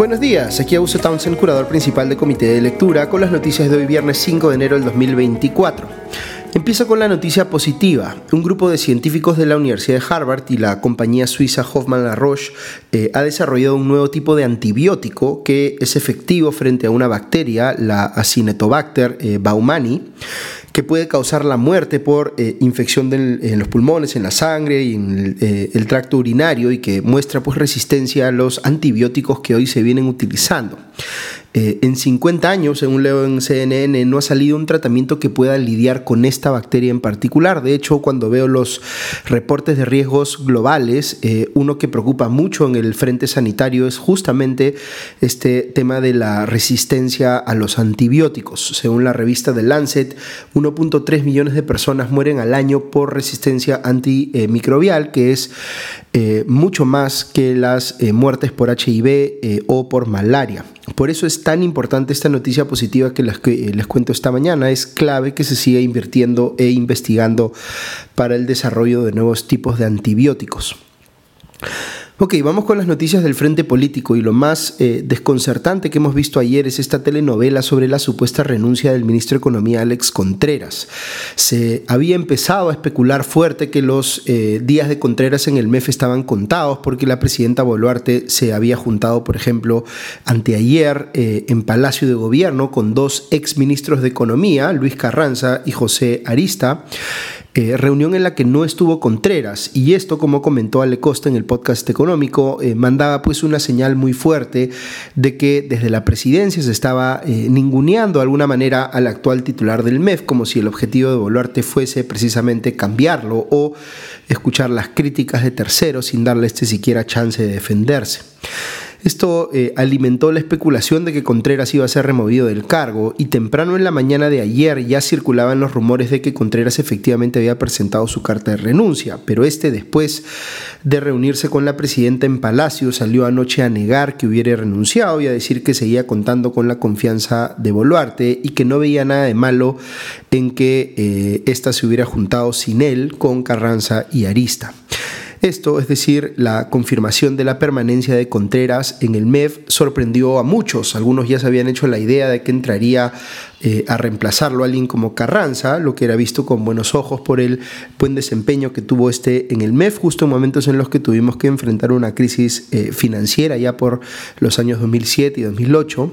Buenos días, aquí Augusto Townsend, curador principal de Comité de Lectura, con las noticias de hoy viernes 5 de enero del 2024. Empiezo con la noticia positiva. Un grupo de científicos de la Universidad de Harvard y la compañía suiza Hoffman La Roche eh, ha desarrollado un nuevo tipo de antibiótico que es efectivo frente a una bacteria, la Acinetobacter eh, baumani que puede causar la muerte por eh, infección en los pulmones, en la sangre y en el, eh, el, tracto urinario y que muestra pues resistencia a los antibióticos que hoy se vienen utilizando. Eh, en 50 años, según leo en CNN, no ha salido un tratamiento que pueda lidiar con esta bacteria en particular. De hecho, cuando veo los reportes de riesgos globales, eh, uno que preocupa mucho en el frente sanitario es justamente este tema de la resistencia a los antibióticos. Según la revista The Lancet, 1.3 millones de personas mueren al año por resistencia antimicrobial, que es eh, mucho más que las muertes por HIV o por malaria. Por eso es tan importante esta noticia positiva que les, que les, cuento esta mañana. Es clave que se siga invirtiendo e investigando para el desarrollo de nuevos tipos de antibióticos. Ok, vamos con las noticias del frente político y lo más eh, desconcertante que hemos visto ayer es esta telenovela sobre la supuesta renuncia del ministro de Economía Alex Contreras. Se había empezado a especular fuerte que los eh, días de Contreras en el MEF estaban contados porque la presidenta Boluarte se había juntado, por ejemplo, anteayer eh, en Palacio de Gobierno con dos ex ministros de Economía, Luis Carranza y José Arista. Eh, reunión en la que no estuvo Contreras y esto, como comentó Ale Costa en el podcast económico, eh, mandaba pues una señal muy fuerte de que desde la presidencia se estaba eh, ninguneando de alguna manera al actual titular del MEF, como si el objetivo de Boluarte fuese precisamente cambiarlo o escuchar las críticas de terceros sin darle este siquiera chance de defenderse. Esto eh, alimentó la especulación de que Contreras iba a ser removido del cargo y temprano en la mañana de ayer ya circulaban los rumores de que Contreras efectivamente había presentado su carta de renuncia, pero este después de reunirse con la presidenta en Palacio salió anoche a negar que hubiera renunciado y a decir que seguía contando con la confianza de Boluarte y que no veía nada de malo en que eh, ésta se hubiera juntado sin él con Carranza y Arista. Esto, es decir, la confirmación de la permanencia de Contreras en el MEF, sorprendió a muchos. Algunos ya se habían hecho la idea de que entraría eh, a reemplazarlo a alguien como Carranza, lo que era visto con buenos ojos por el buen desempeño que tuvo este en el MEF, justo en momentos en los que tuvimos que enfrentar una crisis eh, financiera ya por los años 2007 y 2008.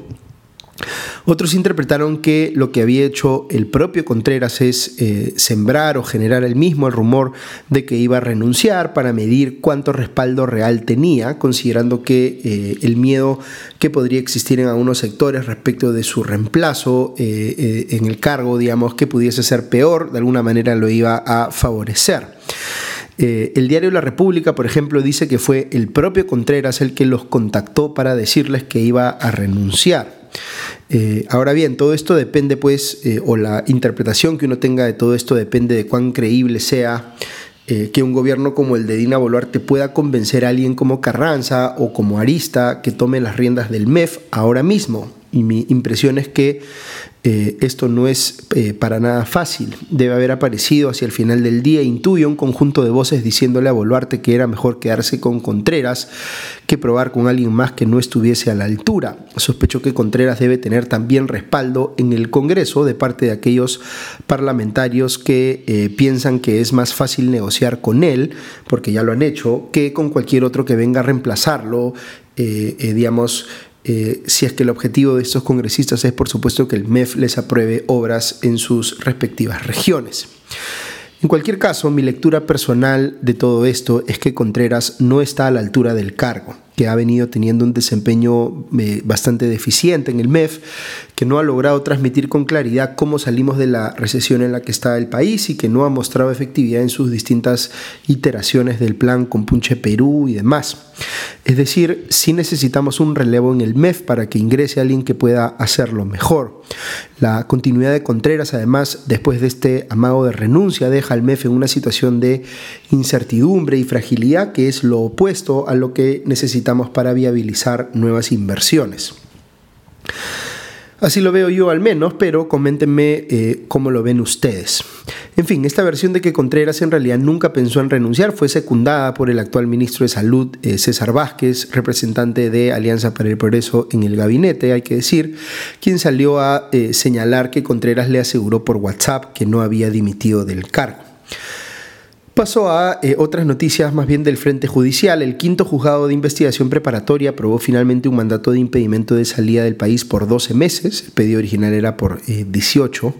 Otros interpretaron que lo que había hecho el propio Contreras es eh, sembrar o generar el mismo el rumor de que iba a renunciar para medir cuánto respaldo real tenía, considerando que eh, el miedo que podría existir en algunos sectores respecto de su reemplazo eh, en el cargo, digamos, que pudiese ser peor, de alguna manera lo iba a favorecer. el diario La República, por ejemplo, dice que fue el propio Contreras el que los contactó para decirles que iba a renunciar. Eh, ahora bien, todo esto depende, pues, eh, o la interpretación que uno tenga de todo esto depende de cuán creíble sea eh, que un gobierno como el de Dina Boluarte pueda convencer a alguien como Carranza o como Arista que tome las riendas del MEF ahora mismo. Y mi impresión es que eh, esto no es eh, para nada fácil. Debe haber aparecido hacia el final del día, intuyo, un conjunto de voces diciéndole a Boluarte que era mejor quedarse con Contreras que probar con alguien más que no estuviese a la altura. Sospecho que Contreras debe tener también respaldo en el Congreso de parte de aquellos parlamentarios que eh, piensan que es más fácil negociar con él, porque ya lo han hecho, que con cualquier otro que venga a reemplazarlo, digamos, eh, si es que el objetivo de estos congresistas es, por supuesto, que el MEF les apruebe obras en sus respectivas regiones. En cualquier caso, mi lectura personal de todo esto es que Contreras no está a la altura del cargo que ha venido teniendo un desempeño eh, bastante deficiente en el MEF, que no ha logrado transmitir con claridad cómo salimos de la recesión en la que está el país y que no ha mostrado efectividad en sus distintas iteraciones del plan Compunche Perú y demás. Es decir, sí necesitamos un relevo en el MEF para que ingrese alguien que pueda hacerlo mejor. La continuidad de Contreras, además, después de este amago de renuncia, deja al MEF en una situación de incertidumbre y fragilidad que es lo opuesto a lo que necesitamos para viabilizar nuevas inversiones. Así lo veo yo al menos, pero coméntenme eh, cómo lo ven ustedes. En fin, esta versión de que Contreras en realidad nunca pensó en renunciar fue secundada por el actual ministro de Salud, eh, César Vázquez, representante de Alianza para el Progreso en el gabinete, hay que decir, quien salió a eh, señalar que Contreras le aseguró por WhatsApp que no había dimitido del cargo. Paso a eh, otras noticias más bien del Frente Judicial. El quinto juzgado de investigación preparatoria aprobó finalmente un mandato de impedimento de salida del país por 12 meses, el pedido original era por 18, eh,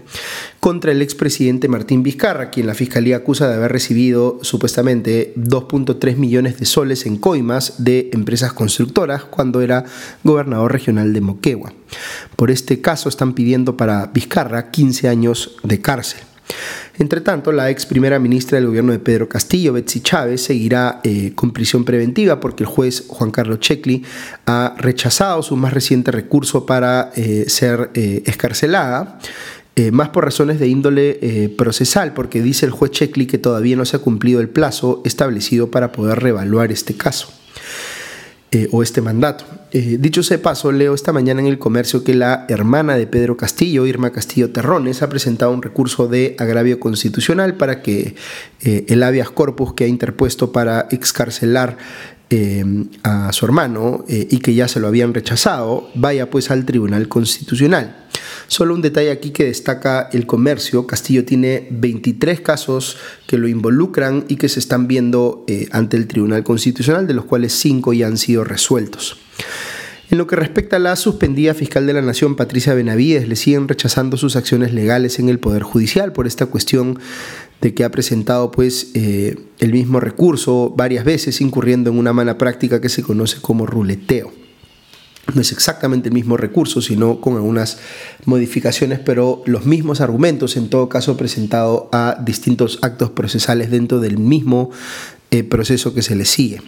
contra el expresidente Martín Vizcarra, quien la Fiscalía acusa de haber recibido supuestamente 2.3 millones de soles en coimas de empresas constructoras cuando era gobernador regional de Moquegua. Por este caso están pidiendo para Vizcarra 15 años de cárcel. Entre tanto, la ex primera ministra del gobierno de Pedro Castillo, Betsy Chávez, seguirá eh, con prisión preventiva porque el juez Juan Carlos Checli ha rechazado su más reciente recurso para eh, ser eh, escarcelada. más por razones de índole procesal, porque dice el juez Checli que todavía no se ha cumplido el plazo establecido para poder reevaluar este caso. Eh, o este mandato. Eh, dicho sea paso, leo esta mañana en el comercio que la hermana de Pedro Castillo, Irma Castillo Terrones, ha presentado un recurso de agravio constitucional para que eh, el habeas corpus que ha interpuesto para excarcelar a su hermano y que ya se lo habían rechazado, vaya pues al Tribunal Constitucional. Solo un detalle aquí que destaca el comercio. Castillo tiene 23 casos que lo involucran y que se están viendo eh, ante el Tribunal Constitucional, de los cuales 5 ya han sido resueltos. En lo que respecta a la suspendida fiscal de la Nación, Patricia Benavides, le siguen rechazando sus acciones legales en el Poder Judicial por esta cuestión de que ha presentado pues eh, el mismo recurso varias veces, incurriendo en una mala práctica que se conoce como ruleteo no es exactamente el mismo recurso, sino con algunas modificaciones, pero los mismos argumentos, en todo caso presentado a distintos actos procesales dentro del mismo eh, proceso que se le sigue.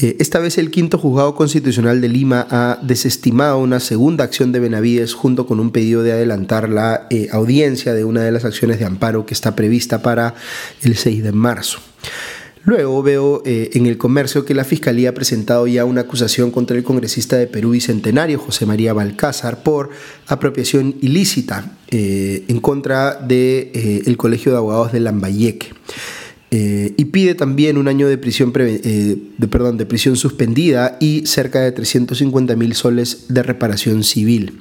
Eh, esta vez el quinto juzgado constitucional de Lima ha desestimado una segunda acción de Benavides junto con un pedido de adelantar la eh, audiencia de una de las acciones de amparo que está prevista para el 6 de marzo. Luego veo eh, en el comercio que la Fiscalía ha presentado ya una acusación contra el congresista de Perú Bicentenario, José María Balcázar, por apropiación ilícita eh, en contra del de, eh, Colegio de Abogados de Lambayeque. Eh, y pide también un año de prisión, eh, de, perdón, de prisión suspendida y cerca de 350 mil soles de reparación civil.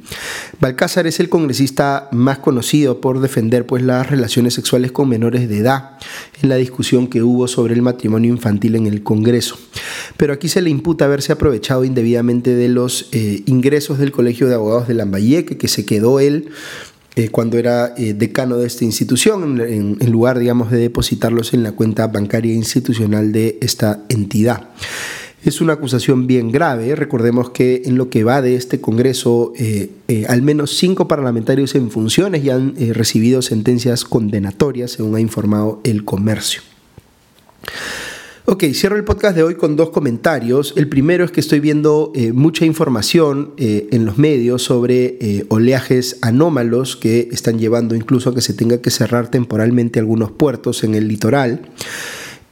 Balcázar es el congresista más conocido por defender pues, las relaciones sexuales con menores de edad en la discusión que hubo sobre el matrimonio infantil en el Congreso. Pero aquí se le imputa haberse aprovechado indebidamente de los eh, ingresos del Colegio de Abogados de Lambayeque, que se quedó él eh, cuando era eh, decano de esta institución, en, lugar, digamos, de depositarlos en la cuenta bancaria institucional de esta entidad. Es una acusación bien grave. Recordemos que en lo que va de este Congreso, eh, al menos cinco parlamentarios en funciones ya han recibido sentencias condenatorias, según ha informado el comercio. Ok, cierro el podcast de hoy con dos comentarios. El primero es que estoy viendo eh, mucha información eh, en los medios sobre eh, oleajes anómalos que están llevando incluso a que se tenga que cerrar temporalmente algunos puertos en el litoral.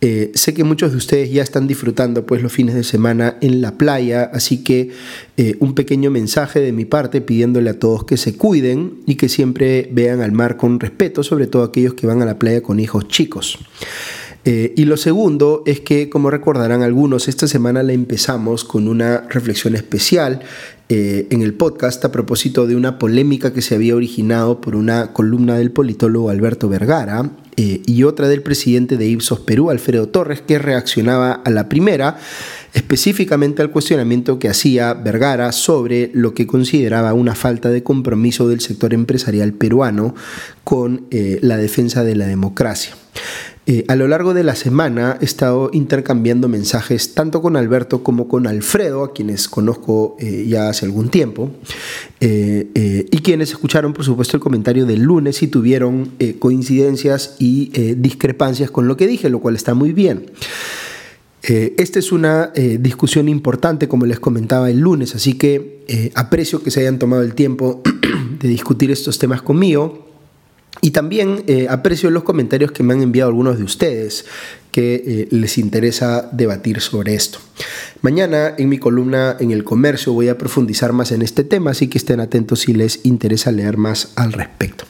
sé que muchos de ustedes ya están disfrutando pues los fines de semana en la playa, así que un pequeño mensaje de mi parte pidiéndole a todos que se cuiden y que siempre vean al mar con respeto, sobre todo aquellos que van a la playa con hijos chicos. Eh, y lo segundo es que, como recordarán algunos, esta semana la empezamos con una reflexión especial eh, en el podcast a propósito de una polémica que se había originado por una columna del politólogo Alberto Vergara eh, y otra del presidente de Ipsos Perú, Alfredo Torres, que reaccionaba a la primera específicamente al cuestionamiento que hacía Vergara sobre lo que consideraba una falta de compromiso del sector empresarial peruano con la defensa de la democracia. Eh, a lo largo de la semana he estado intercambiando mensajes tanto con Alberto como con Alfredo, a quienes conozco eh, ya hace algún tiempo, eh, y quienes escucharon por supuesto el comentario del lunes y tuvieron coincidencias y discrepancias con lo que dije, lo cual está muy bien. esta es una discusión importante, como les comentaba el lunes, así que aprecio que se hayan tomado el tiempo de discutir estos temas conmigo Y también eh, aprecio los comentarios que me han enviado algunos de ustedes que eh, les interesa debatir sobre esto. Mañana en mi columna en el comercio voy a profundizar más en este tema, así que estén atentos si les interesa leer más al respecto.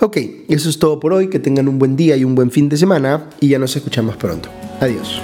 Ok, eso es todo por hoy, que tengan un buen día y un buen fin de semana y ya nos escuchamos pronto. Adiós.